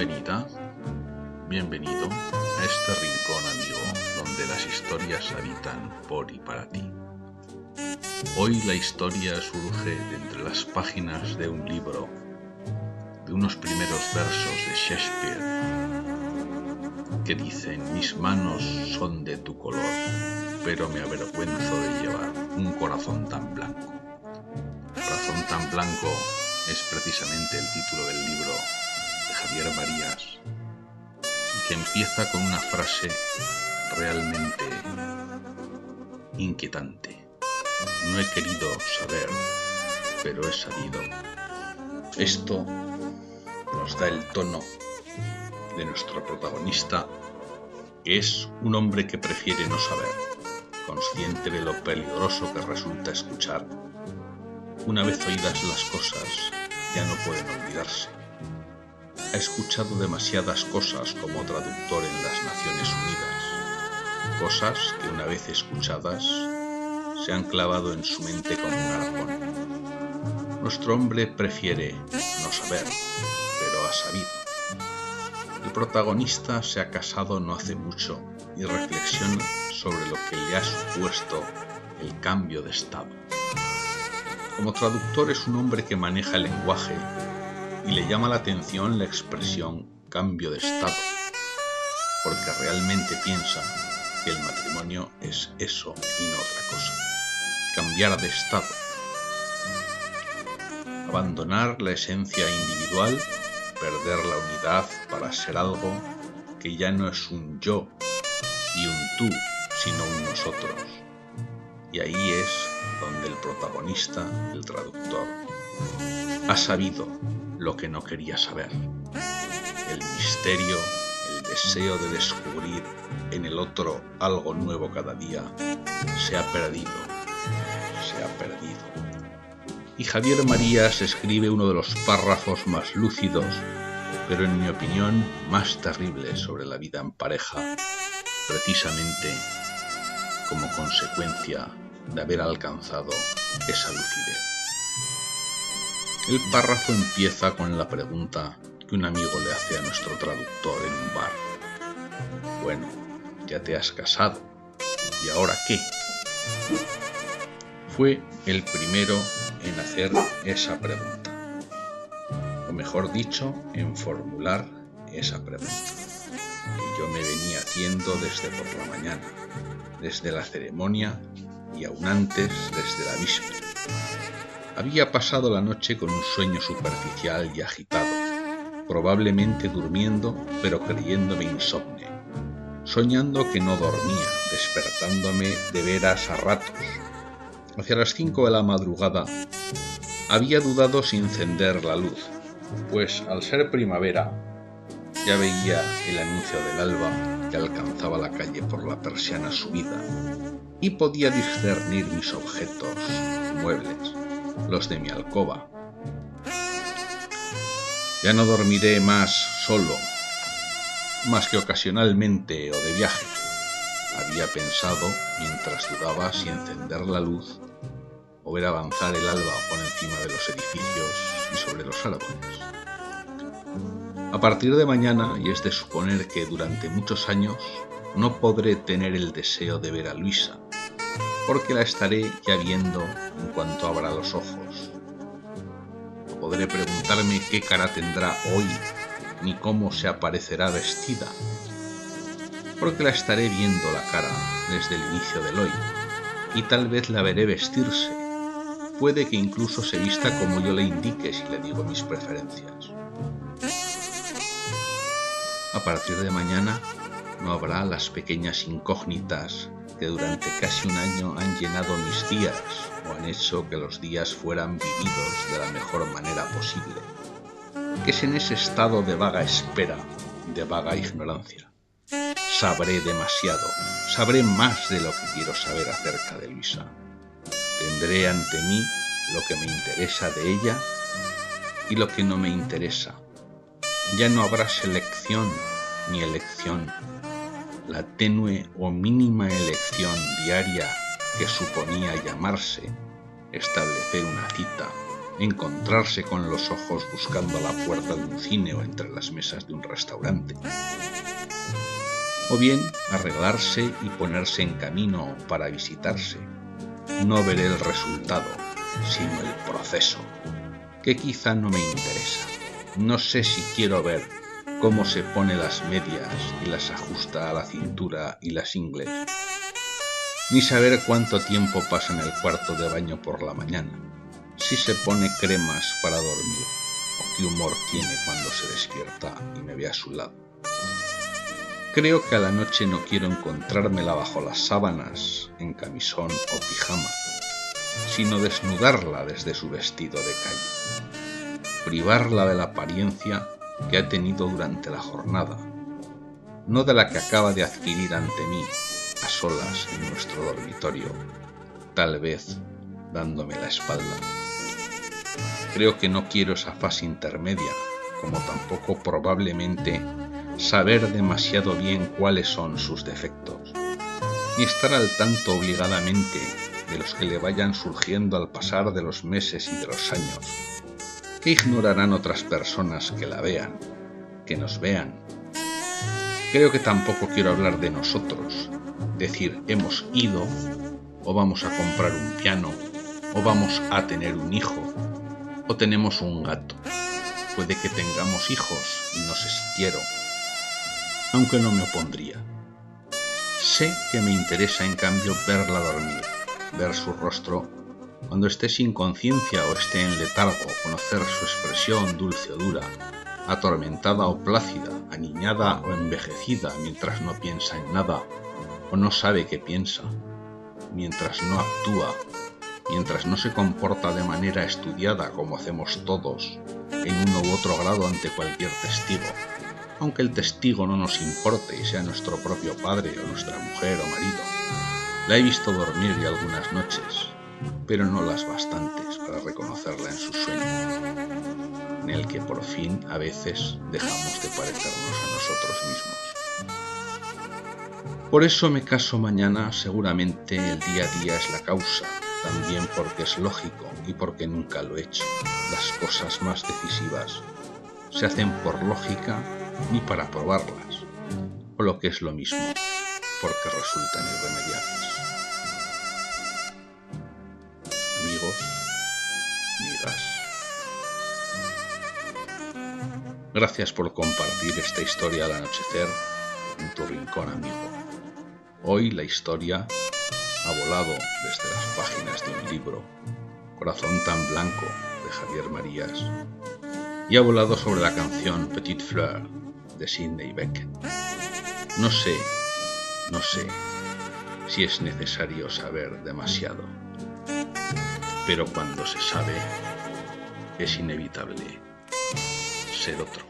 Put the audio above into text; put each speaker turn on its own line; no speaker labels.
Bienvenida, bienvenido a este rincón amigo donde las historias habitan por y para ti. Hoy la historia surge de entre las páginas de un libro, de unos primeros versos de Shakespeare, que dicen, mis manos son de tu color, pero me avergüenzo de llevar un corazón tan blanco. Corazón tan blanco es precisamente el título del libro Javier Marías y que empieza con una frase realmente inquietante. No he querido saber, pero he sabido. Esto nos da el tono de nuestro protagonista, que es un hombre que prefiere no saber, consciente de lo peligroso que resulta escuchar. Una vez oídas las cosas, ya no pueden olvidarse. Ha escuchado demasiadas cosas como traductor en las Naciones Unidas, cosas que una vez escuchadas se han clavado en su mente como un arpón. Nuestro hombre prefiere no saber, pero ha sabido. El protagonista se ha casado no hace mucho y reflexiona sobre lo que le ha supuesto el cambio de estado. Como traductor es un hombre que maneja el lenguaje y le llama la atención la expresión cambio de estado, porque realmente piensa que el matrimonio es eso y no otra cosa. Cambiar de estado. Abandonar la esencia individual, perder la unidad para ser algo que ya no es un yo y un tú, sino un nosotros. Y ahí es donde el protagonista, el traductor, ha sabido lo que no quería saber. El misterio, el deseo de descubrir en el otro algo nuevo cada día, se ha perdido, se ha perdido. Y Javier Marías escribe uno de los párrafos más lúcidos, pero en mi opinión más terribles sobre la vida en pareja, precisamente como consecuencia de haber alcanzado esa lucidez. El párrafo empieza con la pregunta que un amigo le hace a nuestro traductor en un bar. Bueno, ya te has casado. ¿Y ahora qué? Fue el primero en hacer esa pregunta. O mejor dicho, en formular esa pregunta. Que yo me venía haciendo desde por la mañana, desde la ceremonia y aún antes desde la víspera. Había pasado la noche con un sueño superficial y agitado, probablemente durmiendo pero creyéndome insomne, soñando que no dormía, despertándome de veras a ratos. Hacia las cinco de la madrugada había dudado si encender la luz, pues al ser primavera ya veía el anuncio del alba que alcanzaba la calle por la persiana subida y podía discernir mis objetos, muebles, los de mi alcoba. Ya no dormiré más solo, más que ocasionalmente o de viaje. Había pensado, mientras dudaba si encender la luz o ver avanzar el alba por encima de los edificios y sobre los árboles. A partir de mañana, y es de suponer que durante muchos años, no podré tener el deseo de ver a Luisa, porque la estaré ya viendo en cuanto abra los ojos. No podré preguntarme qué cara tendrá hoy, ni cómo se aparecerá vestida, porque la estaré viendo la cara desde el inicio del hoy, y tal vez la veré vestirse. Puede que incluso se vista como yo le indique si le digo mis preferencias. A partir de mañana no habrá las pequeñas incógnitas que durante casi un año han llenado mis días o han hecho que los días fueran vividos de la mejor manera posible, que es en ese estado de vaga espera, de vaga ignorancia. Sabré demasiado, sabré más de lo que quiero saber acerca de Luisa. Tendré ante mí lo que me interesa de ella y lo que no me interesa. Ya no habrá selección ni elección la tenue o mínima elección diaria que suponía llamarse, establecer una cita, encontrarse con los ojos buscando a la puerta de un cine o entre las mesas de un restaurante. O bien arreglarse y ponerse en camino para visitarse. No veré el resultado, sino el proceso, que quizá no me interesa. No sé si quiero ver cómo se pone las medias y las ajusta a la cintura y las ingles, ni saber cuánto tiempo pasa en el cuarto de baño por la mañana, si se pone cremas para dormir o qué humor tiene cuando se despierta y me ve a su lado. Creo que a la noche no quiero encontrármela bajo las sábanas, en camisón o pijama, sino desnudarla desde su vestido de calle, privarla de la apariencia que ha tenido durante la jornada, no de la que acaba de adquirir ante mí, a solas en nuestro dormitorio, tal vez dándome la espalda. Creo que no quiero esa fase intermedia, como tampoco probablemente saber demasiado bien cuáles son sus defectos, ni estar al tanto obligadamente de los que le vayan surgiendo al pasar de los meses y de los años. ¿Qué ignorarán otras personas que la vean, que nos vean? Creo que tampoco quiero hablar de nosotros, decir hemos ido, o vamos a comprar un piano, o vamos a tener un hijo, o tenemos un gato. Puede que tengamos hijos y no sé si quiero, aunque no me opondría. Sé que me interesa en cambio verla dormir ver su rostro cuando esté sin conciencia o esté en letargo, conocer su expresión dulce o dura, atormentada o plácida, aniñada o envejecida mientras no piensa en nada o no sabe qué piensa, mientras no actúa, mientras no se comporta de manera estudiada como hacemos todos en uno u otro grado ante cualquier testigo, aunque el testigo no nos importe y sea nuestro propio padre o nuestra mujer o marido. La he visto dormir y algunas noches, pero no las bastantes para reconocerla en su sueño, en el que por fin a veces dejamos de parecernos a nosotros mismos. Por eso me caso mañana, seguramente el día a día es la causa, también porque es lógico y porque nunca lo he hecho. Las cosas más decisivas se hacen por lógica ni para probarlas, o lo que es lo mismo, porque resultan irremediables. Gracias por compartir esta historia al anochecer en tu rincón amigo. Hoy la historia ha volado desde las páginas de un libro, Corazón tan blanco, de Javier Marías, y ha volado sobre la canción Petite Fleur de Sidney Beckett. No sé no sé si es necesario saber demasiado, pero cuando se sabe es inevitable ser otro.